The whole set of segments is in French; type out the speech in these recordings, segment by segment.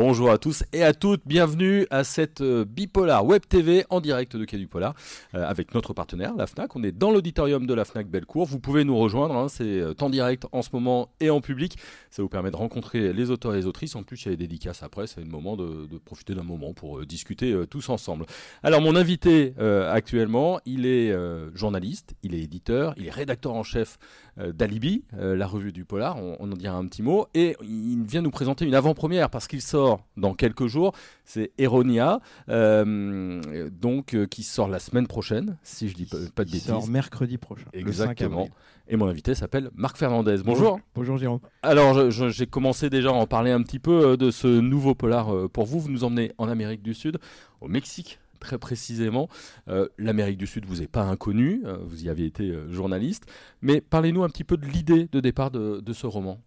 Bonjour à tous et à toutes, bienvenue à cette euh, Bipolar Web TV en direct de Quai du Polar euh, avec notre partenaire, la FNAC. On est dans l'auditorium de la FNAC Bellecour. Vous pouvez nous rejoindre, hein, c'est euh, en direct en ce moment et en public. Ça vous permet de rencontrer les auteurs et les autrices. En plus, il y a des dédicaces après, c'est le moment de profiter d'un moment pour discuter tous ensemble. Alors, mon invité actuellement, il est journaliste, il est éditeur, il est rédacteur en chef d'Alibi, la revue du Polar, on, on en dira un petit mot, et il vient nous présenter une avant-première parce qu'il sort dans quelques jours. C'est Eronia, euh, donc euh, qui sort la semaine prochaine, si je dis pas, de bêtises. Sort mercredi prochain. Exactement. Et mon invité s'appelle Marc Fernandez. Bonjour. Bonjour, Jérôme. Alors j'ai commencé déjà à en parler un petit peu euh, de ce nouveau polar pour vous. Vous nous emmenez en Amérique du Sud, au Mexique très précisément. L'Amérique du Sud vous est pas inconnue, vous y avez été journaliste, mais parlez-nous un petit peu de l'idée de départ de ce roman.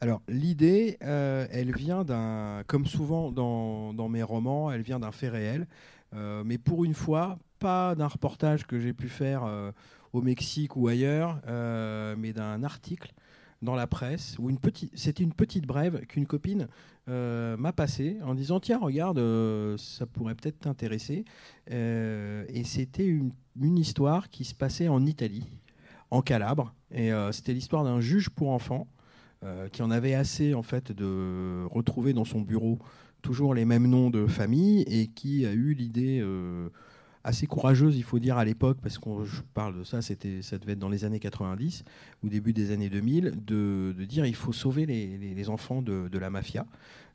Alors l'idée, euh, elle vient d'un, comme souvent dans, mes romans, elle vient d'un fait réel, euh, mais pour une fois, pas d'un reportage que j'ai pu faire euh, au Mexique ou ailleurs, mais d'un article dans la presse où une petite, c'était une petite brève qu'une copine m'a passée en disant tiens regarde, ça pourrait peut-être t'intéresser, et c'était une, une histoire qui se passait en Italie, en Calabre, et c'était l'histoire d'un juge pour enfants euh, qui en avait assez en fait de retrouver dans son bureau toujours les mêmes noms de famille et qui a eu l'idée euh, assez courageuse, il faut dire à l'époque, parce que je parle de ça, c'était, ça devait être dans les années 90 ou début des années 2000, de, dire il faut sauver les, enfants de, la mafia.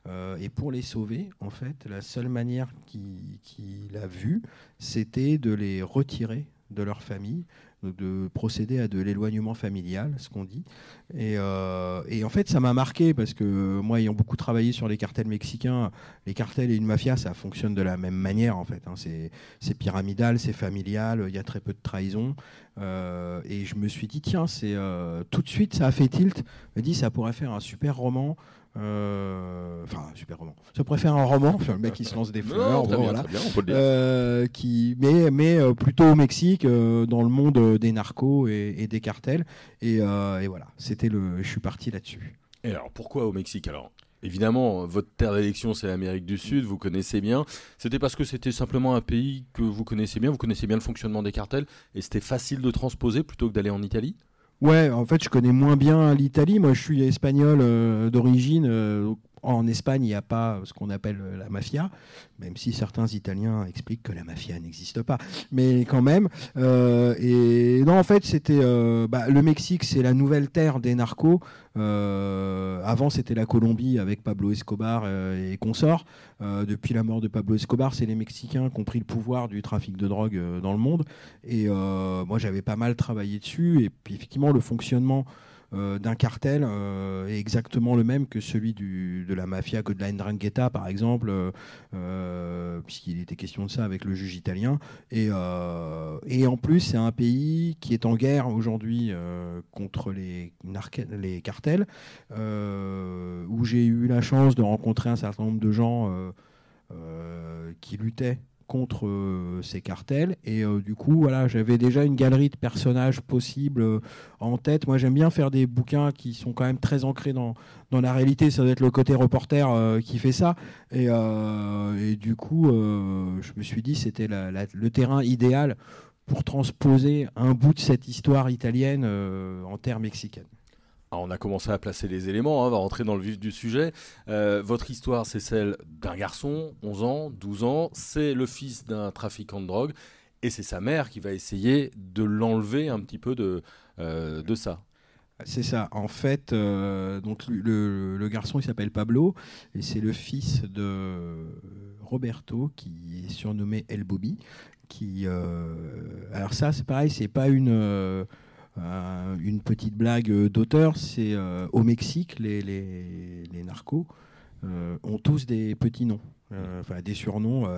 Euh, et pour les sauver, en fait, la seule manière qu'il a vue, c'était de les retirer de leur famille, de procéder à de l'éloignement familial, ce qu'on dit. Euh, et, en fait, ça m'a marqué parce que moi, ayant beaucoup travaillé sur les cartels mexicains, les cartels et une mafia, ça fonctionne de la même manière en fait. Hein. C'est pyramidal, c'est familial, il y a très peu de trahison. Euh, et je me suis dit, tiens, euh, tout de suite, ça a fait tilt. Je me dit, ça pourrait faire un super roman euh, enfin, super roman. Ça pourrait faire un roman, le mec qui se lance des fleurs, voilà. Euh, qui, mais, mais euh, plutôt au Mexique, dans le monde des narcos et, des cartels. Et, voilà, c'était le. Je suis parti là-dessus. Et alors, pourquoi au Mexique? Alors Évidemment, votre terre d'élection, c'est l'Amérique du Sud, vous connaissez bien. C'était parce que c'était simplement un pays que vous connaissez bien, vous connaissez bien le fonctionnement des cartels, et c'était facile de transposer plutôt que d'aller en Italie? Ouais, en fait, je connais moins bien l'Italie. Moi, je suis espagnol euh, d'origine. Euh, en Espagne, il n'y a pas ce qu'on appelle euh, la mafia, même si certains Italiens expliquent que la mafia n'existe pas. Mais quand même. et non, en fait, c'était bah, le Mexique, c'est la nouvelle terre des narcos. avant, c'était la Colombie avec Pablo Escobar et consorts. depuis la mort de Pablo Escobar, c'est les Mexicains qui ont pris le pouvoir du trafic de drogue dans le monde. Et moi, j'avais pas mal travaillé dessus. Et puis, effectivement, le fonctionnement euh, d'un cartel euh, est exactement le même que celui de la mafia, que de la Ndrangheta par exemple, euh, puisqu'il était question de ça avec le juge italien. Et, en plus, c'est un pays qui est en guerre aujourd'hui contre les, les cartels, où j'ai eu la chance de rencontrer un certain nombre de gens qui luttaient contre euh, ces cartels. Et euh, du coup, voilà, j'avais déjà une galerie de personnages possibles euh, en tête. Moi, j'aime bien faire des bouquins qui sont quand même très ancrés dans, dans la réalité. Ça doit être le côté reporter qui fait ça. Et, et du coup, je me suis dit, c'était le terrain idéal pour transposer un bout de cette histoire italienne en terre mexicaine on a commencé à placer les éléments, hein, on va rentrer dans le vif du sujet. Euh, votre histoire, c'est celle d'un garçon, 11 ans, 12 ans, c'est le fils d'un trafiquant de drogue, et c'est sa mère qui va essayer de l'enlever un petit peu de, euh, de ça. C'est ça. En fait, euh, donc le, garçon, il s'appelle Pablo, et c'est le fils de Roberto, qui est surnommé El Bobby. Qui, alors ça, c'est pareil, c'est pas une euh, une petite blague d'auteur, c'est euh, au Mexique, les, les, les narcos euh, ont tous des petits noms. enfin des surnoms.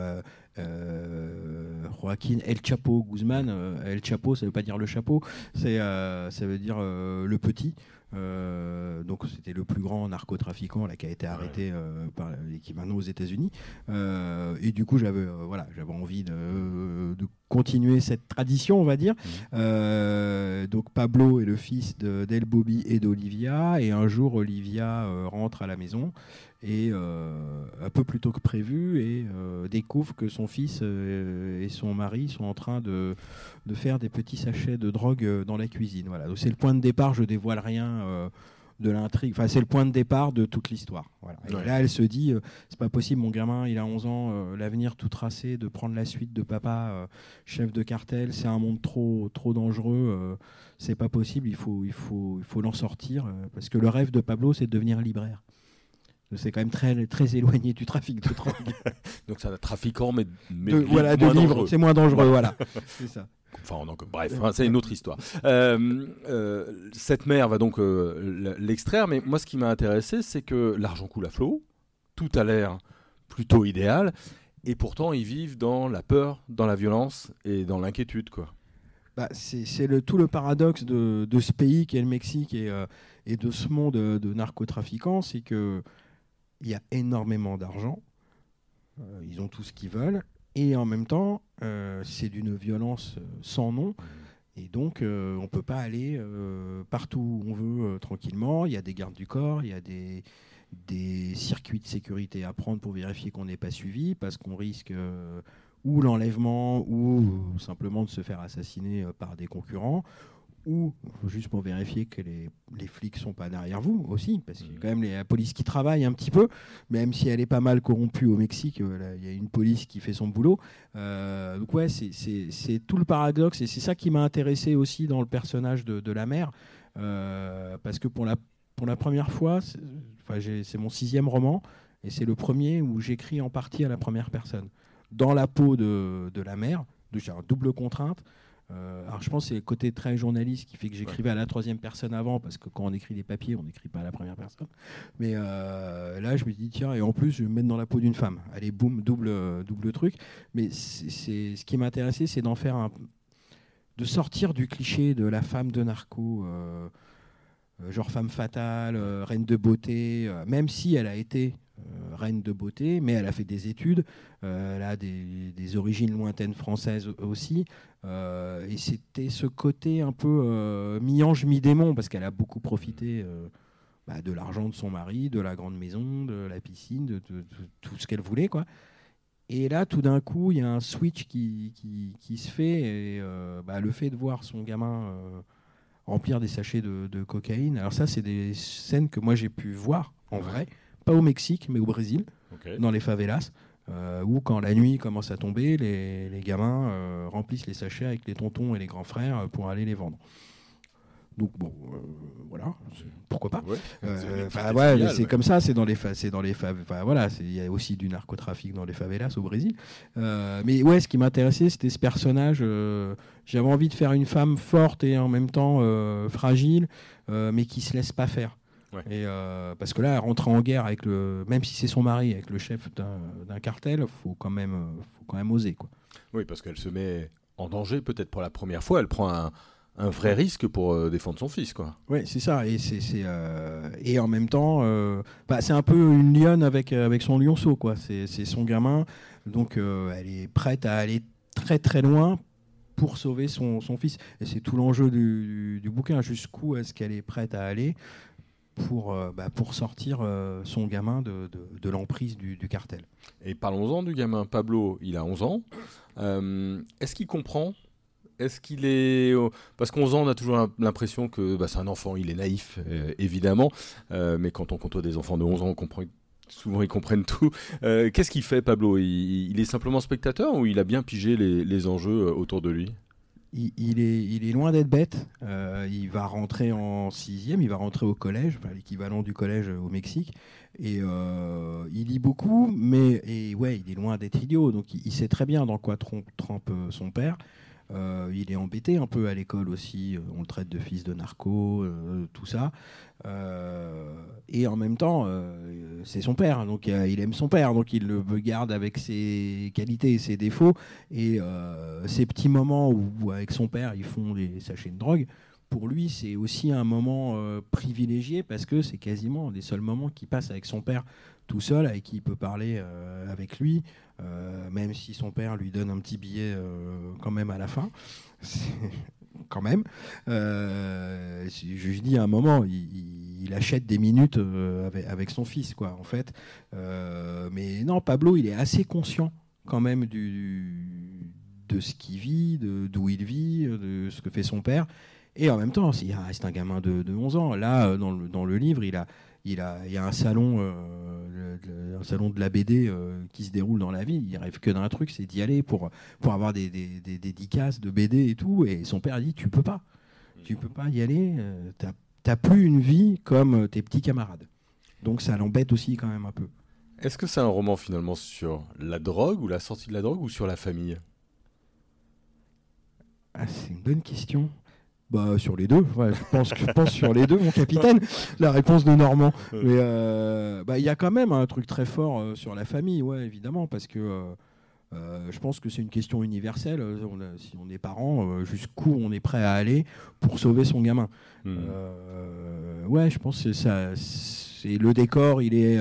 Joaquin El Chapo Guzman. El Chapo, ça veut pas dire le chapeau, c'est ça veut dire le petit. Euh, donc c'était le plus grand narcotrafiquant là, qui a été arrêté euh, par, et qui est maintenant aux États-Unis. Euh, et du coup, j'avais voilà, j'avais envie de, continuer cette tradition, on va dire. Donc Pablo est le fils d'El Bobby et d'Olivia. Et un jour, Olivia rentre à la maison et un peu plus tôt que prévu et découvre que son fils et son mari sont en train de, de, faire des petits sachets de drogue dans la cuisine. Voilà. Donc c'est le point de départ. Je dévoile rien de l'intrigue. Enfin, c'est le point de départ de toute l'histoire. Et là, elle se dit, euh, c'est pas possible, mon gamin, il a 11 ans, euh, l'avenir tout tracé, de prendre la suite de papa, euh, chef de cartel, c'est un monde trop, trop dangereux. c'est pas possible. Il faut, il faut, il faut l'en sortir parce que le rêve de Pablo, c'est de devenir libraire. C'est quand même très, très éloigné du trafic de drogue. Donc c'est un trafiquant, mais, mais voilà, de livres, c'est moins dangereux, voilà. c'est ça. Enfin, bref, c'est une autre histoire. Euh, euh, cette mère va donc euh, l'extraire, mais moi, ce qui m'a intéressé, c'est que l'argent coule à flot, tout a l'air plutôt idéal, et pourtant, ils vivent dans la peur, dans la violence et dans l'inquiétude, quoi. Bah, c'est le, tout le paradoxe de, ce pays qui est le Mexique et, et de ce monde de, narcotrafiquants, c'est que il y a énormément d'argent, ils ont tout ce qu'ils veulent, et en même temps, euh, c'est d'une violence euh, sans nom. Et donc, euh, on ne peut pas aller partout où on veut tranquillement. Il y a des gardes du corps, il y a des, des circuits de sécurité à prendre pour vérifier qu'on n'est pas suivi, parce qu'on risque ou l'enlèvement, ou simplement de se faire assassiner par des concurrents, ou juste pour vérifier que les, les flics sont pas derrière vous aussi, parce qu'il y a quand même la police qui travaille un petit peu, même si elle est pas mal corrompue au Mexique, euh, il y a une police qui fait son boulot. Euh, donc ouais, c'est tout le paradoxe, et c'est ça qui m'a intéressé aussi dans le personnage de, de la mère, euh, parce que pour la, pour la première fois, c'est mon sixième roman, et c'est le premier où j'écris en partie à la première personne, dans la peau de, de la mère, de double contrainte. Euh, alors je pense que c'est le côté très journaliste qui fait que j'écrivais à la troisième personne avant, parce que quand on écrit des papiers, on n'écrit pas à la première personne. Mais euh, là, je me dis, tiens, et en plus, je vais me mettre dans la peau d'une femme. Allez, boum, double, double truc. Mais c'est ce qui m'intéressait, c'est d'en faire un. de sortir du cliché de la femme de narco. Euh, genre femme fatale, reine de beauté, même si elle a été reine de beauté, mais elle a fait des études, euh, elle a des, origines lointaines françaises aussi, euh, et c'était ce côté un peu mi-ange, mi-démon, parce qu'elle a beaucoup profité bah, de l'argent de son mari, de la grande maison, de la piscine, de, tout ce qu'elle voulait, quoi. Et là, tout d'un coup, il y a un switch qui, qui, se fait, et bah, le fait de voir son gamin remplir des sachets de, cocaïne, alors ça, c'est des scènes que moi j'ai pu voir en vrai pas au Mexique, mais au Brésil, dans les favelas, euh, où quand la nuit commence à tomber, les, gamins euh, remplissent les sachets avec les tontons et les grands frères euh, pour aller les vendre. Donc bon, voilà, pourquoi pas? c'est comme ça, c'est dans les c'est dans les voilà, il y a aussi du narcotrafic dans les favelas au Brésil. mais ouais, ce qui m'intéressait, c'était ce personnage. J'avais envie de faire une femme forte et en même temps fragile, mais qui se laisse pas faire. Et euh, parce que là, rentrer en guerre avec le, même si c'est son mari, avec le chef d'un cartel, faut quand même, euh, faut quand même oser quoi. Oui, parce qu'elle se met en danger peut-être pour la première fois. Elle prend un, un vrai risque pour euh, défendre son fils, quoi. Oui, c'est ça. Et c'est et en même temps, bah, c'est un peu une lionne avec avec son lionceau, quoi. C'est son gamin, donc elle est prête à aller très très loin pour sauver son, son fils. Et c'est tout l'enjeu du, du, bouquin. Jusqu'où est-ce qu'elle est prête à aller pour, euh, bah, pour sortir euh, son gamin de, l'emprise du, cartel. Et parlons-en du gamin. Pablo, il a 11 ans. Euh, est-ce qu'il comprend? Est-ce qu'il est. Parce 11 ans, on a toujours l'impression que bah, c'est un enfant, il est naïf, évidemment. mais quand on côtoie des enfants de 11 ans, on comprend souvent ils comprennent tout. Qu'est-ce qu'il fait, Pablo? Il, est simplement spectateur ou il a bien pigé les enjeux autour de lui? Il, est, loin d'être bête. Euh, il va rentrer en sixième, il va rentrer au collège, l'équivalent du collège au Mexique. Et euh, il lit beaucoup, mais et ouais, il est loin d'être idiot. Donc il, sait très bien dans quoi trempe euh, son père. Euh, il est embêté un peu à l'école aussi. Euh, on le traite de fils de narco, euh, tout ça. et en même temps, c'est son père, donc il aime son père, donc il le garde avec ses qualités et ses défauts. Et ces petits moments où, avec son père, ils font des sachets de drogue pour lui, c'est aussi un moment privilégié parce que c'est quasiment des seuls moments qu'il passe avec son père tout seul, avec qui il peut parler avec lui. Euh, même si son père lui donne un petit billet euh, quand même à la fin. quand même. Euh, je, dis à un moment, il, achète des minutes euh, avec, son fils, quoi, en fait. Euh, mais non, Pablo, il est assez conscient quand même de ce qu'il vit, d'où il vit, de ce que fait son père. Et en même temps, reste un gamin de, 11 ans. Là, dans le, dans le livre, il a, il, a, il y a un salon, euh, un salon de la BD euh, qui se déroule dans la ville. Il rêve que d'un truc, c'est d'y aller pour, pour avoir des, des, des, dédicaces de BD et tout. Et son père dit Tu peux pas. Tu peux pas y aller. Euh, tu n'as plus une vie comme tes petits camarades. Donc ça l'embête aussi quand même un peu. Est-ce que c'est un roman finalement sur la drogue ou la sortie de la drogue ou sur la famille? Ah, C'est une bonne question. Bah, sur les deux, je, pense, je pense sur les deux, mon capitaine, la réponse de Normand. Mais euh, bah, il y a quand même un truc très fort euh, sur la famille, ouais, évidemment, parce que euh, je pense que c'est une question universelle. si on est parent, jusqu'où on est prêt à aller pour sauver son gamin. Hmm. ouais, je pense que ça, c'est le décor, il est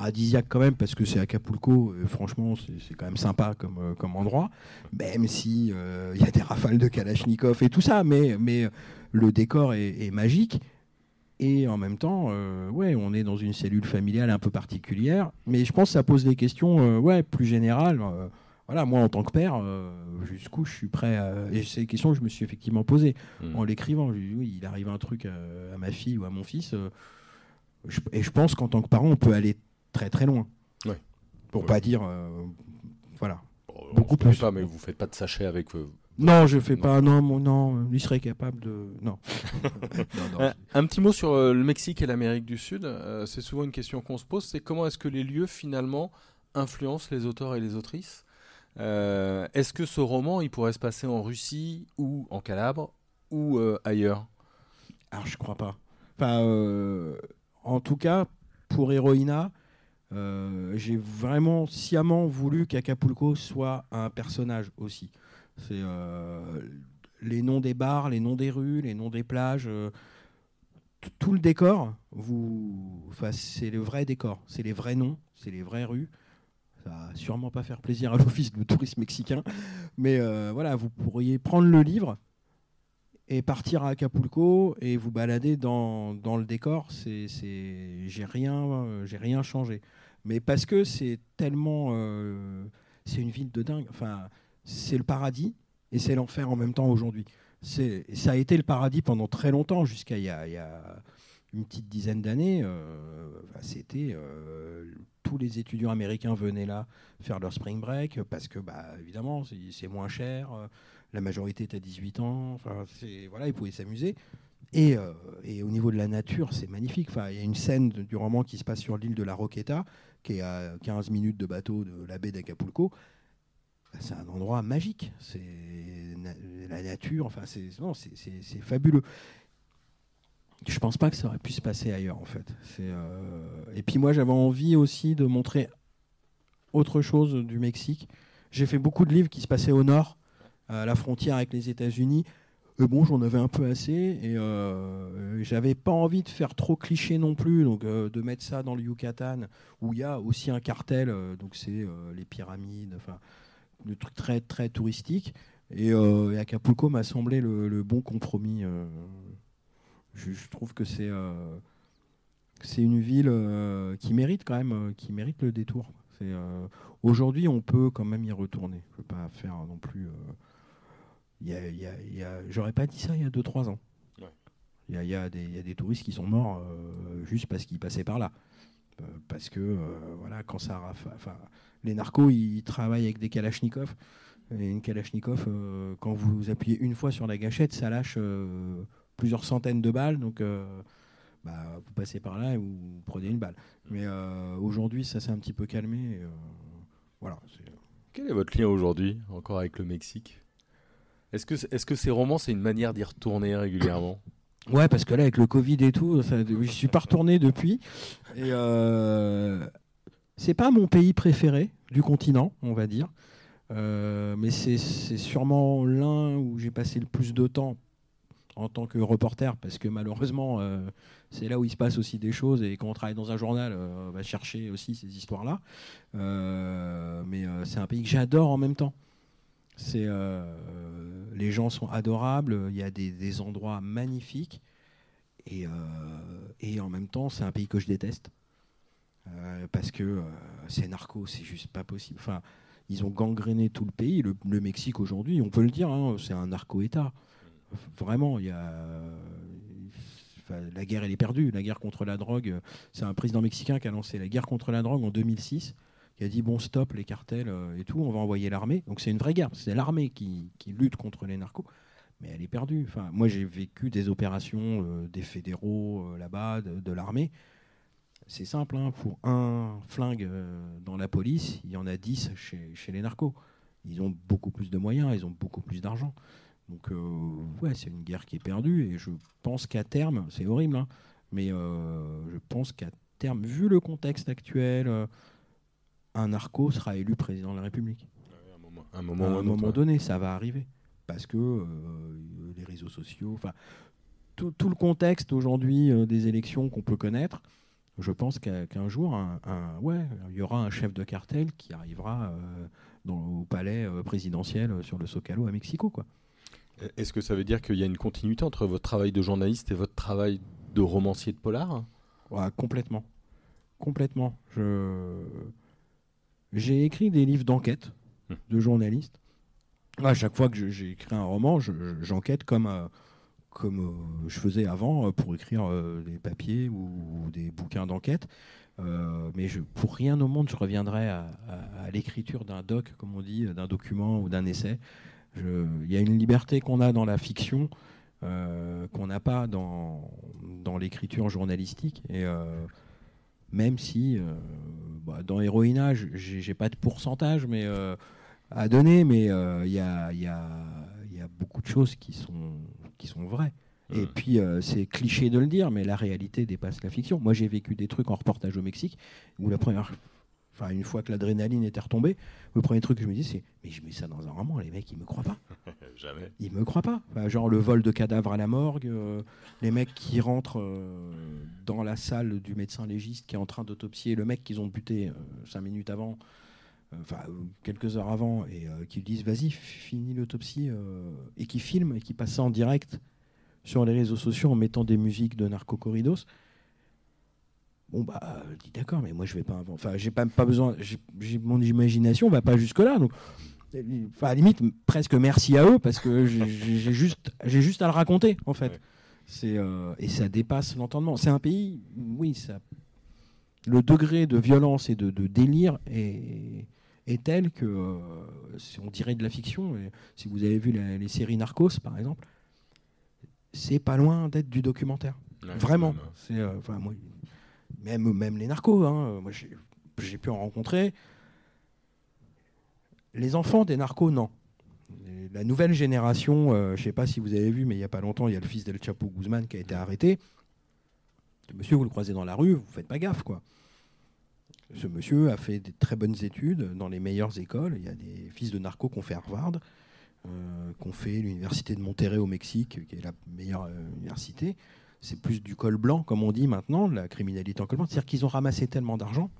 paradisiaque quand même parce que c'est Acapulco. franchement, c'est quand même sympa comme, euh, comme endroit, même si euh, il y a des rafales de Kalachnikov et tout ça, mais, mais le décor est, magique. Et en même temps, euh, ouais, on est dans une cellule familiale un peu particulière, mais je pense que ça pose des questions ouais, plus générales. voilà, moi en tant que père, jusqu'où je suis prêt à... Et c'est des questions que je me suis effectivement posées hmm. en l'écrivant. Oui, il arrive un truc à, ma fille ou à mon fils. et je pense qu'en tant que parent, on peut aller très très loin. Ouais. Pour pas dire, euh, voilà. Beaucoup plus. Pas, mais vous faites pas de sachet avec. Euh, non, je fais pas. Non, mon, non, il serait capable de. Non. un, petit mot sur euh, le Mexique et l'Amérique du Sud. c'est souvent une question qu'on se pose. C'est comment est-ce que les lieux finalement influencent les auteurs et les autrices? Est-ce que ce roman, il pourrait se passer en Russie ou en Calabre ou ailleurs? Alors, je crois pas. Enfin, en tout cas, pour Héroïna, euh, j'ai vraiment sciemment voulu qu'Acapulco soit un personnage aussi. C'est euh, les noms des bars, les noms des rues, les noms des plages, euh, tout le décor. Enfin, c'est le vrai décor, c'est les vrais noms, c'est les vraies rues. Ça va sûrement pas faire plaisir à l'office de tourisme mexicain, mais voilà, vous pourriez prendre le livre et partir à Acapulco et vous balader dans, dans le décor. C'est, j'ai rien, j'ai rien changé mais parce que c'est tellement. Euh, c'est une ville de dingue. Enfin, c'est le paradis et c'est l'enfer en même temps aujourd'hui. Ça a été le paradis pendant très longtemps, jusqu'à il, y a une petite dizaine d'années. Euh, c'était. Euh, tous les étudiants américains venaient là faire leur spring break parce que, bah, évidemment, c'est moins cher. La majorité était à 18 ans. Enfin, voilà, ils pouvaient s'amuser. Et, et, au niveau de la nature, c'est magnifique. Enfin, il y a une scène du roman qui se passe sur l'île de la Roqueta, qui est à 15 minutes de bateau de la baie d'Acapulco, c'est un endroit magique. C'est la nature, enfin, c'est fabuleux. Je pense pas que ça aurait pu se passer ailleurs, en fait. Euh, et puis moi, j'avais envie aussi de montrer autre chose du Mexique. J'ai fait beaucoup de livres qui se passaient au nord, à la frontière avec les États-Unis bon, j'en avais un peu assez et euh, j'avais pas envie de faire trop cliché non plus, donc euh, de mettre ça dans le Yucatan où il y a aussi un cartel, euh, donc c'est les pyramides, enfin le truc très très touristique. Et, Acapulco m'a semblé le, bon compromis. Je, trouve que c'est une ville qui mérite quand même, qui mérite le détour. Aujourd'hui, on peut quand même y retourner. Je ne pas faire non plus j'aurais pas dit ça il y a 2-3 ans. Il y, a, des touristes qui sont morts euh, juste parce qu'ils passaient par là. Euh, parce que, euh, voilà, quand ça. Enfin, les narcos, ils travaillent avec des kalachnikovs. Et une kalachnikov, quand vous appuyez une fois sur la gâchette, ça lâche plusieurs centaines de balles. Donc, bah, vous passez par là et vous prenez une balle. Mais aujourd'hui, ça s'est un petit peu calmé. voilà. Quel est votre lien aujourd'hui, encore avec le Mexique? Est-ce que, est que ces romans, c'est une manière d'y retourner régulièrement? Ouais, parce que là, avec le Covid et tout, ça, je suis pas retourné depuis. Et euh, c'est pas mon pays préféré du continent, on va dire. Euh, mais c'est sûrement l'un où j'ai passé le plus de temps en tant que reporter, parce que malheureusement, euh, c'est là où il se passe aussi des choses, et quand on travaille dans un journal, euh, on va chercher aussi ces histoires-là. mais c'est un pays que j'adore en même temps C'est les gens sont adorables. Il y a des, endroits magnifiques. Et, et, en même temps, c'est un pays que je déteste. parce que c'est narco, c'est juste pas possible. Ils ont gangréné tout le pays. Le, Mexique aujourd'hui, on peut le dire, hein, c'est un narco-État. Vraiment, il y a. la guerre, elle est perdue. La guerre contre la drogue, c'est un président mexicain qui a lancé la guerre contre la drogue en 2006 qui a dit bon stop les cartels euh, et tout, on va envoyer l'armée. Donc c'est une vraie guerre, c'est l'armée qui, lutte contre les narcos, mais elle est perdue. Enfin, moi j'ai vécu des opérations euh, des fédéraux euh, là-bas, de, l'armée. C'est simple, hein, pour un flingue dans la police, il y en a 10 chez, chez, les narcos. Ils ont beaucoup plus de moyens, ils ont beaucoup plus d'argent. Donc ouais, c'est une guerre qui est perdue et je pense qu'à terme, c'est horrible, hein, mais je pense qu'à terme, vu le contexte actuel, un narco sera élu président de la République. À un moment, un moment, donné, ça va arriver. Parce que euh, les réseaux sociaux, enfin, tout, le contexte aujourd'hui euh, des élections qu'on peut connaître, je pense qu'un jour, un, ouais, il y aura un chef de cartel qui arrivera euh, dans, au palais présidentiel sur le Zocalo à Mexico. Quoi. Est-ce que ça veut dire qu'il y a une continuité entre votre travail de journaliste et votre travail de romancier de polar? Complètement. Complètement. Je j'ai écrit des livres d'enquête de journalistes. À chaque fois que j'ai écrit un roman, j'enquête comme, euh, comme euh, je faisais avant euh, pour écrire des papiers ou, des bouquins d'enquête. mais je, pour rien au monde, je reviendrai à, l'écriture d'un doc, comme on dit, d'un document ou d'un essai. Il y a une liberté qu'on a dans la fiction qu'on n'a pas dans, dans l'écriture journalistique. Et même si euh, bah, dans Héroïna, j'ai pas de pourcentage mais, euh, à donner, mais euh, il y a, y, a, y, a, beaucoup de choses qui sont, qui sont vraies. Et puis, c'est cliché de le dire, mais la réalité dépasse la fiction. Moi, j'ai vécu des trucs en reportage au Mexique où la première Enfin, une fois que l'adrénaline était retombée, le premier truc que je me dis, c'est mais je mets ça dans un roman, les mecs, ils me croient pas. Jamais. Ils me croient pas. genre le vol de cadavres à la morgue, euh, les mecs qui rentrent euh, dans la salle du médecin légiste qui est en train d'autopsier le mec qu'ils ont buté euh, cinq minutes avant, enfin quelques heures avant, et qui disent vas-y, finis l'autopsie, et qui filment et qui passent ça en direct sur les réseaux sociaux en mettant des musiques de Narco Corridos. Bon bah, je dis d'accord, mais moi je vais pas. Enfin, j'ai pas, pas besoin. J'ai mon imagination va pas jusque là. Donc, enfin, à la limite, presque merci à eux parce que j'ai juste, j'ai juste à le raconter en fait. C'est euh, et ça dépasse l'entendement. C'est un pays, oui, ça. Le degré de violence et de, délire est, est tel que euh, on dirait de la fiction. si vous avez vu les séries Narcos, par exemple, c'est pas loin d'être du documentaire. Vraiment. C'est, euh, enfin, moi, même, les narcos, hein, moi j'ai pu en rencontrer. Les enfants des narcos, non. La nouvelle génération, euh, je ne sais pas si vous avez vu, mais il n'y a pas longtemps, il y a le fils d'El Chapo Guzman qui a été arrêté. Ce monsieur, vous le croisez dans la rue, vous faites pas gaffe, quoi. Ce monsieur a fait des très bonnes études dans les meilleures écoles. Il y a des fils de narcos qui ont fait Harvard, euh, qui ont fait l'université de Monterrey au Mexique, qui est la meilleure euh, université c'est plus du col blanc, comme on dit maintenant, la criminalité en col blanc. C'est-à-dire qu'ils ont ramassé tellement d'argent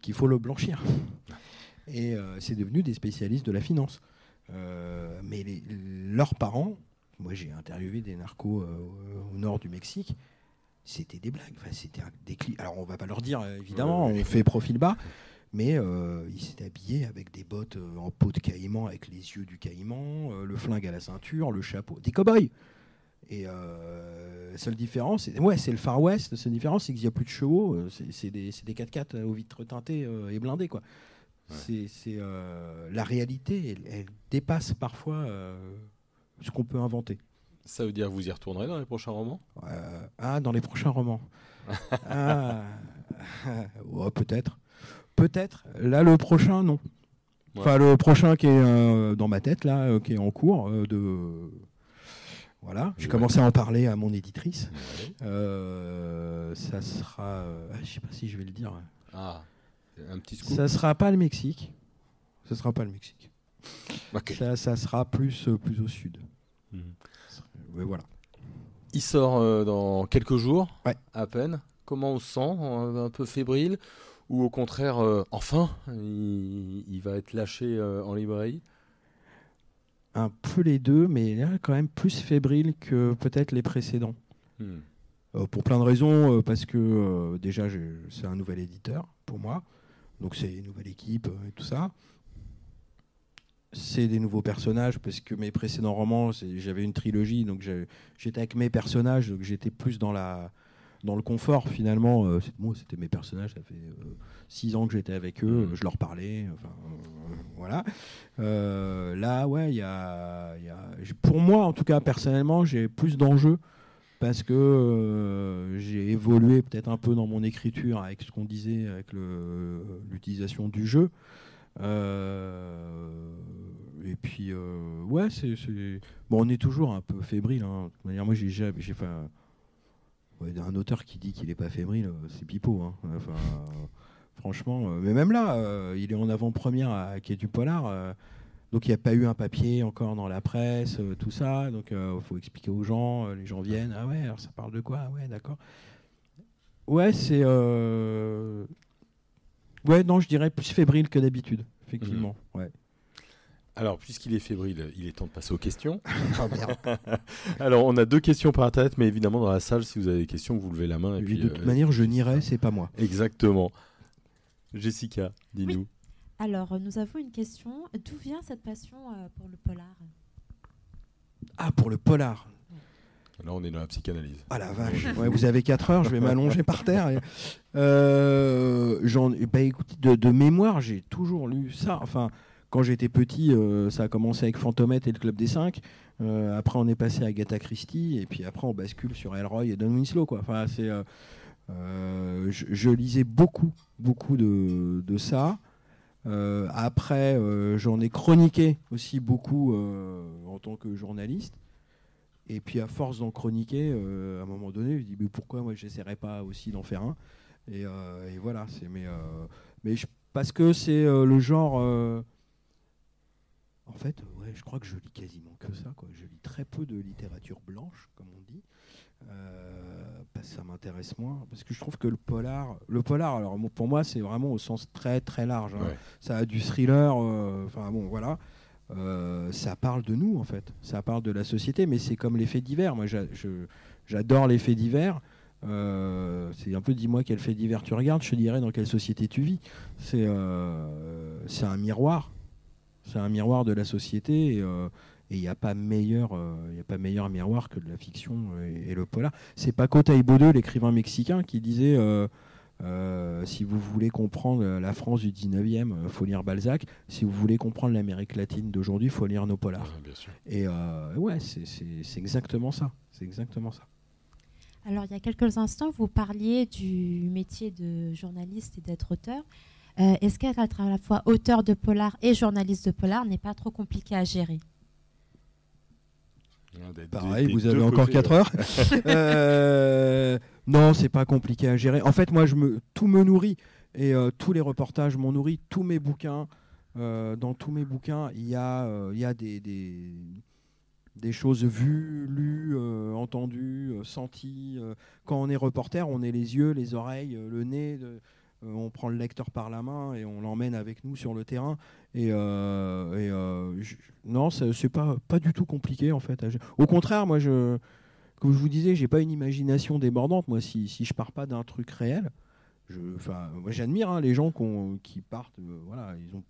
qu'il faut le blanchir. Et euh, c'est devenu des spécialistes de la finance. Euh, mais leurs parents, moi j'ai interviewé des narcos euh, au nord du Mexique, c'était des blagues. Enfin, c'était des Alors on va pas leur dire, évidemment, on fait profil bas, mais ils s'étaient habillés avec des bottes en peau de caïman, avec les yeux du caïman, le flingue à la ceinture, le chapeau, des cow-boys. Et euh, la seule différence, c'est ouais, le Far West. La seule différence, c'est qu'il n'y a plus de chevaux. Euh, c'est des, des 4x4 aux vitres teintées euh, et blindées. Quoi. C'est la réalité, elle, dépasse parfois ce qu'on peut inventer. Ça veut dire que vous y retournerez dans les prochains romans? Ah, dans les prochains romans. ah, peut-être. Peut-être. Là, le prochain, non. Enfin, le prochain qui est dans ma tête, là, qui est en cours de voilà, j'ai commencé à en parler à mon éditrice. Euh, ça sera, euh, je sais pas si je vais le dire. Ah, un petit scoop. Ça sera pas le Mexique. Ça sera pas le Mexique. Ça, ça, sera plus, euh, plus au sud. Mhm. voilà. Il sort dans quelques jours, à peine. Comment on se sent? Un peu fébrile? Ou au contraire, enfin, il, il, va être lâché en librairie? Un peu les deux, mais là, quand même plus fébrile que peut-être les précédents. Hmm. Euh, pour plein de raisons, euh, parce que euh, déjà, c'est un nouvel éditeur pour moi, donc c'est une nouvelle équipe et tout ça. C'est des nouveaux personnages, parce que mes précédents romans, j'avais une trilogie, donc j'étais avec mes personnages, donc j'étais plus dans la dans le confort finalement. Euh, moi, c'était mes personnages, ça fait euh, six ans que j'étais avec eux, Mhm. je leur parlais, enfin voilà. Euh, là, ouais, il y a, pour moi, en tout cas personnellement, j'ai plus d'enjeux parce que euh, j'ai évolué peut-être un peu dans mon écriture avec ce qu'on disait, avec l'utilisation du jeu. Euh, et puis, ouais, c'est, bon, on est toujours un peu fébrile. hein. De manière, moi, j'ai, jamais- un, auteur qui dit qu'il n'est pas fébrile, c'est pipeau. hein. Enfin, franchement, euh, mais même là, euh, il est en avant-première à Quai du Polar. euh, donc il n'y a pas eu un papier encore dans la presse, tout ça. Donc il faut expliquer aux gens. les gens viennent. Ah ouais, alors ça parle de quoi Ah Ouais, d'accord. Ouais, c'est. Ouais, non, je dirais plus fébrile que d'habitude, effectivement. Ouais. Alors, puisqu'il est fébrile, il est temps de passer aux questions. Ah. Alors, on a deux questions par internet, mais évidemment, dans la salle, si vous avez des questions, vous levez la main. Et puis, de toute euh, manière, je nierai, c'est pas moi. Exactement. Jessica, dis-nous. Alors, euh, nous avons une question. D'où vient cette passion euh, pour le polar? Ah, pour le polar. Là, on est dans la psychanalyse. Ah la vache. Ouais, vous avez 4 heures, je vais m'allonger par terre. et- Euh, j'en, bah, écoutez, de, de mémoire, j'ai toujours lu ça. Enfin, quand j'étais petit, euh, ça a commencé avec Fantomette et le Club des 5. après, on est passé à Agatha Christie. Et puis après, on bascule sur Elroy et Don Winslow. Quoi. Enfin, c'est, euh, euh, je, je lisais beaucoup, beaucoup de, ça. Euh, après, euh, j'en ai chroniqué aussi beaucoup euh, en tant que journaliste. Et puis à force d'en chroniquer, euh, à un moment donné, je dis mais pourquoi moi j'essaierais pas aussi d'en faire un? Et, euh, voilà, c'est mais euh, mais parce que c'est euh, le genre. euh, en fait, euh, ouais, je crois que je lis quasiment que ça. Très peu de littérature blanche, comme on dit, euh, ça m'intéresse moins. Parce que je trouve que le polar, le polar, alors pour moi, c'est vraiment au sens très très large. hein. Ouais. Ça a du thriller. euh, Enfin bon, voilà. Euh, ça parle de nous en fait, ça parle de la société, mais c'est comme les faits divers. Moi, j'adore les faits divers. Euh, c'est un peu dis-moi quel fait divers tu regardes, je te dirais dans quelle société tu vis. C'est euh, un miroir, c'est un miroir de la société et et il n'y a pas meilleur, euh, il y a pas meilleur miroir que de la fiction et, et le polar. C'est Paco Taibo l'écrivain mexicain, qui disait euh, euh, si vous voulez comprendre la France du 19e, il faut lire Balzac. Si vous voulez comprendre l'Amérique latine d'aujourd'hui, il faut lire nos polars. Ouais, bien sûr. Et euh, ouais, c'est- c'est c'est exactement ça. C'est exactement ça. Alors, il y a quelques instants, vous parliez du métier de journaliste et d'être auteur. Euh, Est-ce qu'être à la fois auteur de polar et journaliste de polar n'est pas trop compliqué à gérer? Pareil, des- vous avez encore côtés, 4 ouais. heures. Euh, non, c'est pas compliqué à gérer. En fait, moi, je me, tout me nourrit. Et euh, tous les reportages m'ont nourri, tous mes bouquins. euh, dans tous mes bouquins, il y a, il y a des, des, des choses vues, lues, entendues, senties. quand on est reporter, on est les yeux, les oreilles, le nez. de- on prend le lecteur par la main et on l'emmène avec nous sur le terrain. Et, euh, euh, non, c'est pas, pas du tout compliqué en fait. gérer. Au contraire, moi, je, comme je vous disais, j'ai pas une imagination débordante. Moi, si, si je pars pas d'un truc réel, j'admire hein, les gens qui partent. euh, voilà, ils ont,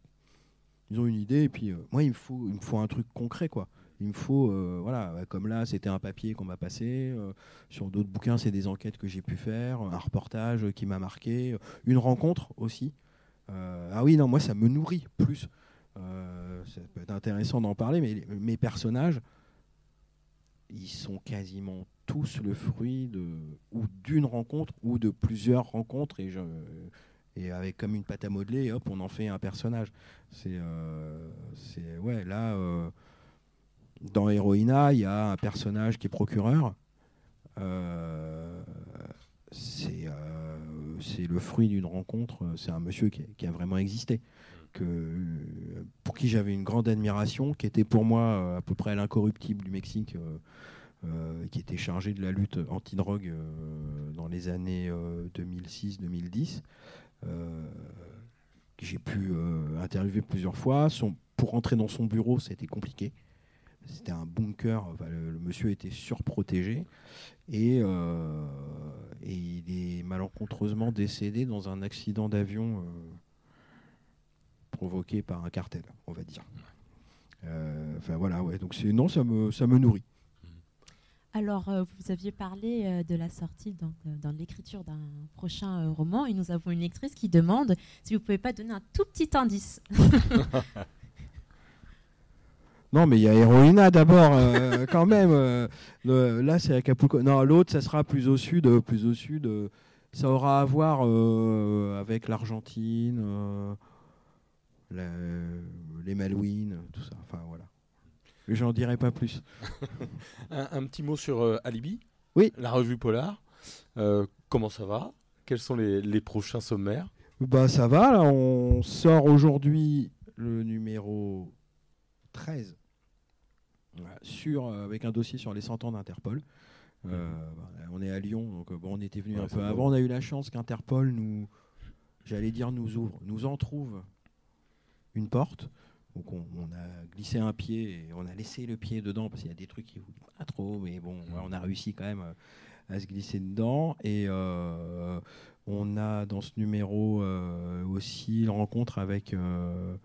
ils ont une idée et puis euh, moi, il me faut, il me faut un truc concret, quoi. Il me faut, euh, voilà, bah, comme là, c'était un papier qu'on m'a passé. euh, sur d'autres bouquins, c'est des enquêtes que j'ai pu faire, un reportage qui m'a marqué, euh, une rencontre aussi. Ah oui, non, moi, ça me nourrit plus. Ça peut être intéressant d'en parler, mais mes personnages, ils sont quasiment tous le fruit de ou d'une rencontre ou de plusieurs rencontres et je et avec comme une pâte à modeler, hop, on en fait un personnage. C'est ouais là dans Heroina, il y a un personnage qui est procureur. Euh, c'est euh, c'est le fruit d'une rencontre. C'est un monsieur qui, a vraiment existé. Que, pour qui j'avais une grande admiration, qui était pour moi euh, à peu près l'incorruptible du Mexique, qui était chargé de la lutte anti-drogue dans les années 2006-2010. Euh, que j'ai pu interviewer plusieurs fois. Pour entrer dans son bureau, c'était compliqué. C'était un bunker. Enfin, le, le monsieur était surprotégé et, euh, et il est malencontreusement décédé dans un accident d'avion euh, provoqué par un cartel, on va dire. Euh, Enfin voilà, ouais. Donc c'est non, ça me ça me nourrit. Alors, euh, vous aviez parlé euh, de la sortie, euh, dans l'écriture d'un prochain euh, roman, et nous avons une lectrice qui demande si vous pouvez pas donner un tout petit indice. Non, mais il y a Héroïna d'abord, euh, quand même. euh, le- là, c'est Acapulco. Non, l'autre, ça sera plus au sud. euh, plus au sud. ça aura à voir avec l'Argentine, la- les Malouines, tout ça. Enfin, voilà. Mais J'en dirai pas plus. Un, un petit mot sur Alibi Oui. La revue Polar. Comment ça va? Quels sont les, les prochains sommaires? Bah, ça va, là. On sort aujourd'hui le numéro 13. Voilà, sur, euh, avec un dossier sur les 100 ans d'Interpol. Euh, bah, on est à Lyon, donc euh, bon, on était venu Ouais, un peu avant. On a eu la chance qu'Interpol nous, j'allais dire, nous ouvre, nous en trouve une porte. Donc on, on a glissé un pied et on a laissé le pied dedans parce qu'il y a des trucs qui voulaient pas trop, mais bon, ouais, on a réussi quand même à se glisser dedans. Et euh, on a dans ce numéro euh, aussi une rencontre avec. euh,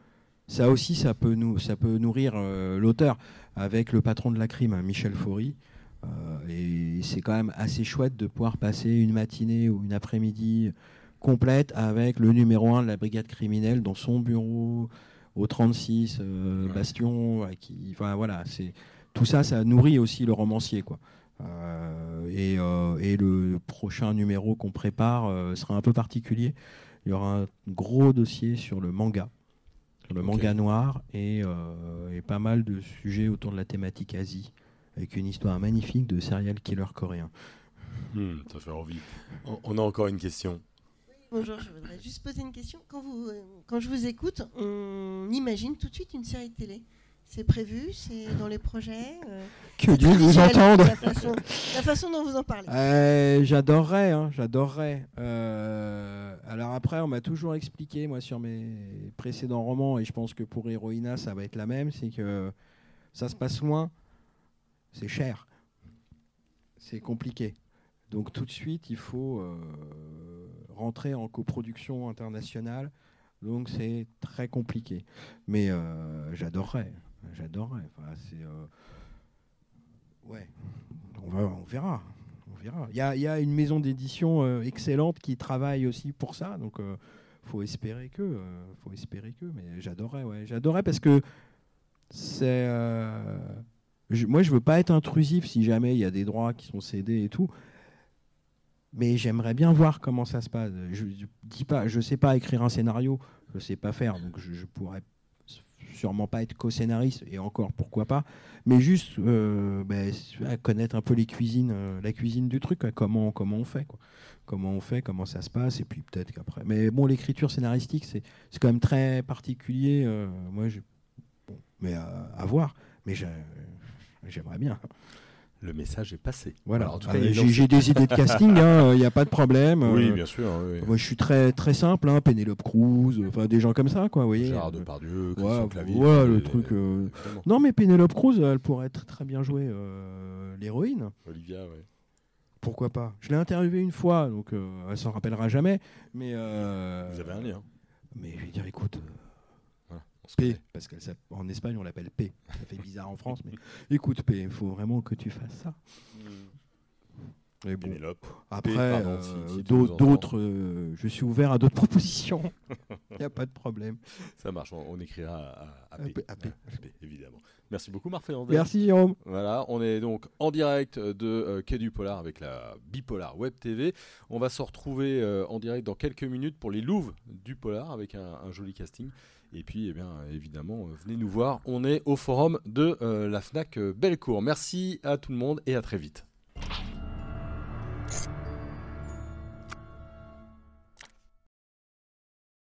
ça aussi, ça peut, nous, ça peut nourrir euh, l'auteur avec le patron de la crime, Michel Faury. Euh, et c'est quand même assez chouette de pouvoir passer une matinée ou une après-midi complète avec le numéro 1 de la brigade criminelle dans son bureau au 36 euh, Ouais. Bastion. qui, enfin, voilà, c'est tout ça, ça nourrit aussi le romancier. Quoi. Euh, et, euh, et le prochain numéro qu'on prépare euh, sera un peu particulier. Il y aura un gros dossier sur le manga, sur le manga noir, et, euh, et pas mal de sujets autour de la thématique Asie, avec une histoire magnifique de serial killer coréen. Hmm, Ça fait envie. On, on a encore une question. Bonjour, je voudrais juste poser une question. Quand, vous, euh, quand je vous écoute, on imagine tout de suite une série de télé. C'est prévu C'est dans les projets euh, Que Dieu vous entende la façon, la façon dont vous en parlez. Euh, j'adorerais, hein, j'adorerais. Euh, alors après, on m'a toujours expliqué, moi, sur mes précédents romans, et je pense que pour Héroïna, ça va être la même, c'est que ça se passe loin, c'est cher, c'est compliqué. Donc tout de suite, il faut rentrer en coproduction internationale, donc c'est très compliqué. Mais j'adorerais, j'adorerais. Enfin, c'est... euh, Ouais, on, verra. On verra. Il y y a une maison d'édition euh, excellente qui travaille aussi pour ça, donc euh, faut espérer que, faut espérer que. Mais j'adorerais, ouais, parce que c'est, moi je veux pas être intrusif si jamais il y a des droits qui sont cédés et tout. Mais j'aimerais bien voir comment ça se passe. Je, pas, je sais pas écrire un scénario, je sais pas faire, donc je, je pourrais sûrement pas être co-scénariste et encore pourquoi pas mais juste euh, ben, connaître un peu les cuisines euh, la cuisine du truc comment comment on fait quoi. Comment on fait comment ça se passe et puis peut-être qu'après. Mais bon l'écriture scénaristique c'est quand même très particulier euh, moi mais à, voir. Mais j'ai- j'aimerais bien Le message est passé. voilà Alors, en tout cas, Ah, j'ai des idées de casting il n'y a pas de problème Oui, euh, bien sûr. oui. moi je suis très très simple hein, Pénélope Cruz enfin des gens comme ça quoi vous voyez Gérard Depardieu, Christian Ouais, Clavier. le truc, euh, non mais Pénélope Cruz elle pourrait être très bien jouer euh, l'héroïne Olivia, ouais. Pourquoi pas? Je l'ai interviewée une fois, donc euh, elle s'en rappellera jamais. Mais euh, Vous avez un lien. Mais je vais dire, écoute, euh, Voilà, on se P, parce qu'en Espagne on l'appelle P. Ça fait bizarre en France, mais écoute P, il faut vraiment que tu fasses ça. Bon, Pénélope. après, euh, si- d'autres, euh, je suis ouvert à d'autres propositions. Il n'y a pas de problème. Ça marche, on, on écrira à, P. P, à P. À P, évidemment. Merci beaucoup, Marc Fernandez. Merci Jérôme. Voilà, on est donc en direct de euh, Quai du Polar avec la Bipolar Web TV. On va se retrouver en direct dans quelques minutes pour les Louves du Polar avec un, un joli casting. Et puis, eh évidemment, euh, venez nous voir. On est au forum de euh, la Fnac euh, Bellecour. Merci à tout le monde et à très vite.